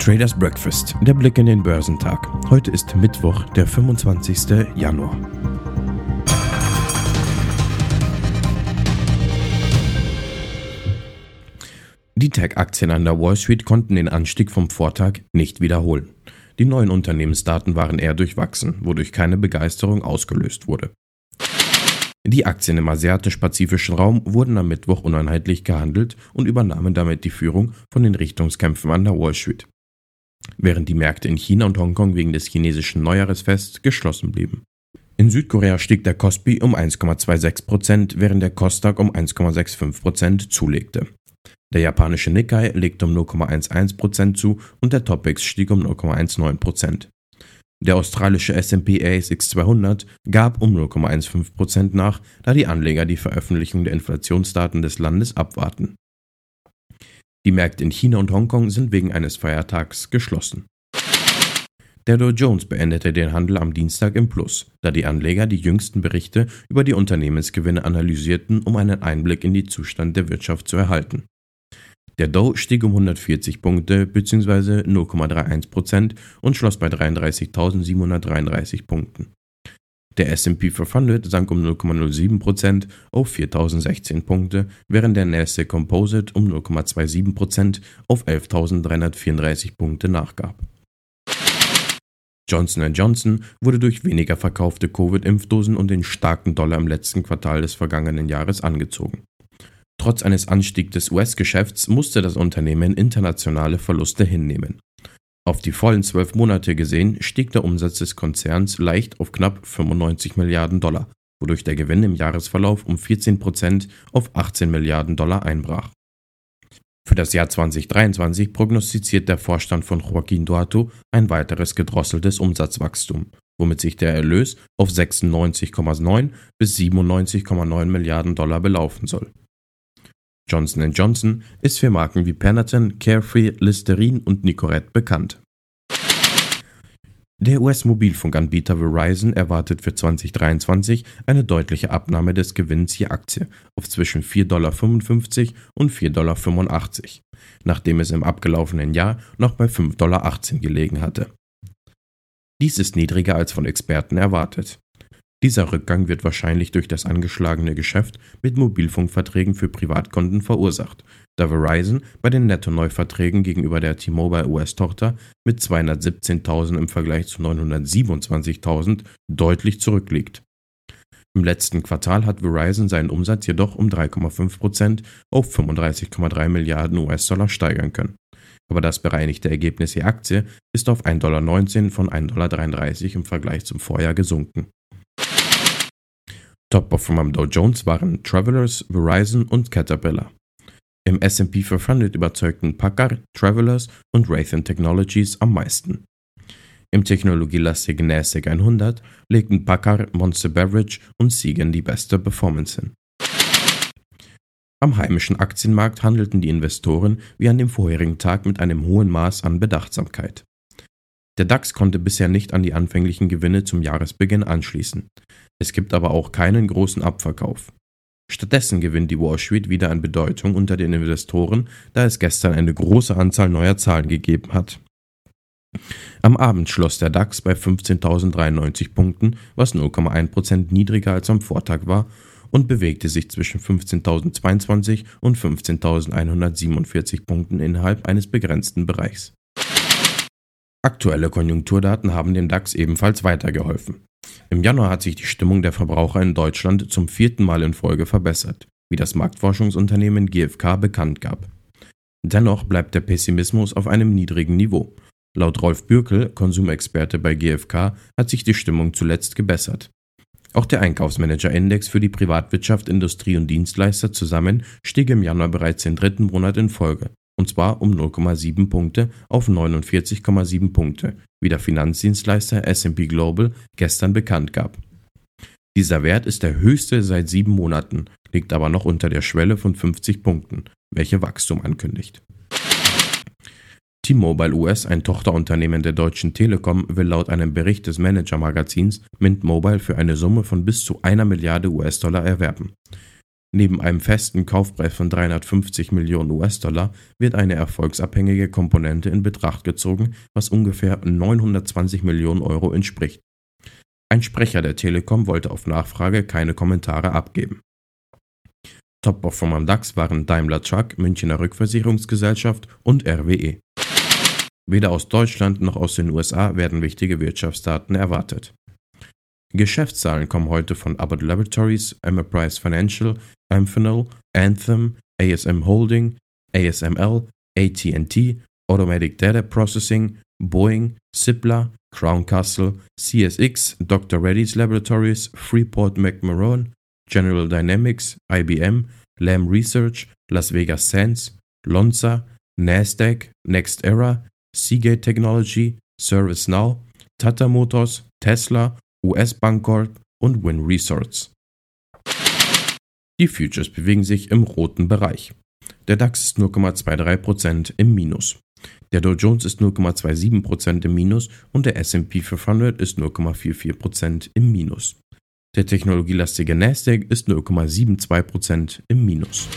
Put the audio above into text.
Traders Breakfast, der Blick in den Börsentag. Heute ist Mittwoch, der 25. Januar. Die Tech-Aktien an der Wall Street konnten den Anstieg vom Vortag nicht wiederholen. Die neuen Unternehmensdaten waren eher durchwachsen, wodurch keine Begeisterung ausgelöst wurde. Die Aktien im asiatisch-pazifischen Raum wurden am Mittwoch uneinheitlich gehandelt und übernahmen damit die Führung von den Richtungskämpfen an der Wall Street während die Märkte in China und Hongkong wegen des chinesischen Neujahresfests geschlossen blieben. In Südkorea stieg der Kospi um 1,26%, während der Kostak um 1,65% zulegte. Der japanische Nikkei legte um 0,11% zu und der Topix stieg um 0,19%. Der australische S&P ASX 200 gab um 0,15% nach, da die Anleger die Veröffentlichung der Inflationsdaten des Landes abwarten. Die Märkte in China und Hongkong sind wegen eines Feiertags geschlossen. Der Dow Jones beendete den Handel am Dienstag im Plus, da die Anleger die jüngsten Berichte über die Unternehmensgewinne analysierten, um einen Einblick in den Zustand der Wirtschaft zu erhalten. Der Dow stieg um 140 Punkte bzw. 0,31% und schloss bei 33.733 Punkten. Der S&P 500 sank um 0,07% auf 4016 Punkte, während der Nasdaq Composite um 0,27% auf 11.334 Punkte nachgab. Johnson Johnson wurde durch weniger verkaufte Covid-Impfdosen und den starken Dollar im letzten Quartal des vergangenen Jahres angezogen. Trotz eines Anstiegs des US-Geschäfts musste das Unternehmen internationale Verluste hinnehmen. Auf die vollen zwölf Monate gesehen stieg der Umsatz des Konzerns leicht auf knapp 95 Milliarden Dollar, wodurch der Gewinn im Jahresverlauf um 14 Prozent auf 18 Milliarden Dollar einbrach. Für das Jahr 2023 prognostiziert der Vorstand von Joaquin Duato ein weiteres gedrosseltes Umsatzwachstum, womit sich der Erlös auf 96,9 bis 97,9 Milliarden Dollar belaufen soll. Johnson Johnson ist für Marken wie Panaton, Carefree, Listerine und Nicorette bekannt. Der US-Mobilfunkanbieter Verizon erwartet für 2023 eine deutliche Abnahme des Gewinns je Aktie auf zwischen 4,55 Dollar und 4,85 Dollar, nachdem es im abgelaufenen Jahr noch bei 5,18 Dollar gelegen hatte. Dies ist niedriger als von Experten erwartet. Dieser Rückgang wird wahrscheinlich durch das angeschlagene Geschäft mit Mobilfunkverträgen für Privatkunden verursacht, da Verizon bei den Netto-Neuverträgen gegenüber der T-Mobile US-Tochter mit 217.000 im Vergleich zu 927.000 deutlich zurückliegt. Im letzten Quartal hat Verizon seinen Umsatz jedoch um 3,5% auf 35,3 Milliarden US-Dollar steigern können. Aber das bereinigte Ergebnis je Aktie ist auf 1,19 Dollar von 1,33 Dollar im Vergleich zum Vorjahr gesunken. Top-Performer am Dow Jones waren Travelers, Verizon und Caterpillar. Im S&P 500 überzeugten Packard, Travelers und Raytheon Technologies am meisten. Im technologielastigen NASDAQ 100 legten Packard, Monster Beverage und Siegen die beste Performance hin. Am heimischen Aktienmarkt handelten die Investoren wie an dem vorherigen Tag mit einem hohen Maß an Bedachtsamkeit. Der DAX konnte bisher nicht an die anfänglichen Gewinne zum Jahresbeginn anschließen. Es gibt aber auch keinen großen Abverkauf. Stattdessen gewinnt die Wall Street wieder an Bedeutung unter den Investoren, da es gestern eine große Anzahl neuer Zahlen gegeben hat. Am Abend schloss der DAX bei 15.093 Punkten, was 0,1% niedriger als am Vortag war, und bewegte sich zwischen 15.022 und 15.147 Punkten innerhalb eines begrenzten Bereichs. Aktuelle Konjunkturdaten haben dem DAX ebenfalls weitergeholfen. Im Januar hat sich die Stimmung der Verbraucher in Deutschland zum vierten Mal in Folge verbessert, wie das Marktforschungsunternehmen GfK bekannt gab. Dennoch bleibt der Pessimismus auf einem niedrigen Niveau. Laut Rolf Bürkel, Konsumexperte bei GfK, hat sich die Stimmung zuletzt gebessert. Auch der Einkaufsmanager-Index für die Privatwirtschaft, Industrie und Dienstleister zusammen stieg im Januar bereits den dritten Monat in Folge und zwar um 0,7 Punkte auf 49,7 Punkte, wie der Finanzdienstleister SP Global gestern bekannt gab. Dieser Wert ist der höchste seit sieben Monaten, liegt aber noch unter der Schwelle von 50 Punkten, welche Wachstum ankündigt. T-Mobile US, ein Tochterunternehmen der Deutschen Telekom, will laut einem Bericht des Manager-Magazins Mint Mobile für eine Summe von bis zu einer Milliarde US-Dollar erwerben. Neben einem festen Kaufpreis von 350 Millionen US-Dollar wird eine erfolgsabhängige Komponente in Betracht gezogen, was ungefähr 920 Millionen Euro entspricht. Ein Sprecher der Telekom wollte auf Nachfrage keine Kommentare abgeben. Top-Performer am DAX waren Daimler Truck, Münchner Rückversicherungsgesellschaft und RWE. Weder aus Deutschland noch aus den USA werden wichtige Wirtschaftsdaten erwartet. Geschäftszahlen kommen heute von Abbott Laboratories, Enterprise Financial, Amphenol, Anthem, ASM Holding, ASML, AT&T, Automatic Data Processing, Boeing, Cipla, Crown Castle, CSX, Dr. Reddy's Laboratories, Freeport McMoran, General Dynamics, IBM, Lam Research, Las Vegas Sands, Lonza, Nasdaq, NextEra, Seagate Technology, ServiceNow, Tata Motors, Tesla, US Bancorp und Win Resorts. Die Futures bewegen sich im roten Bereich. Der DAX ist 0,23% im Minus. Der Dow Jones ist 0,27% im Minus und der SP 500 ist 0,44% im Minus. Der technologielastige Nasdaq ist 0,72% im Minus.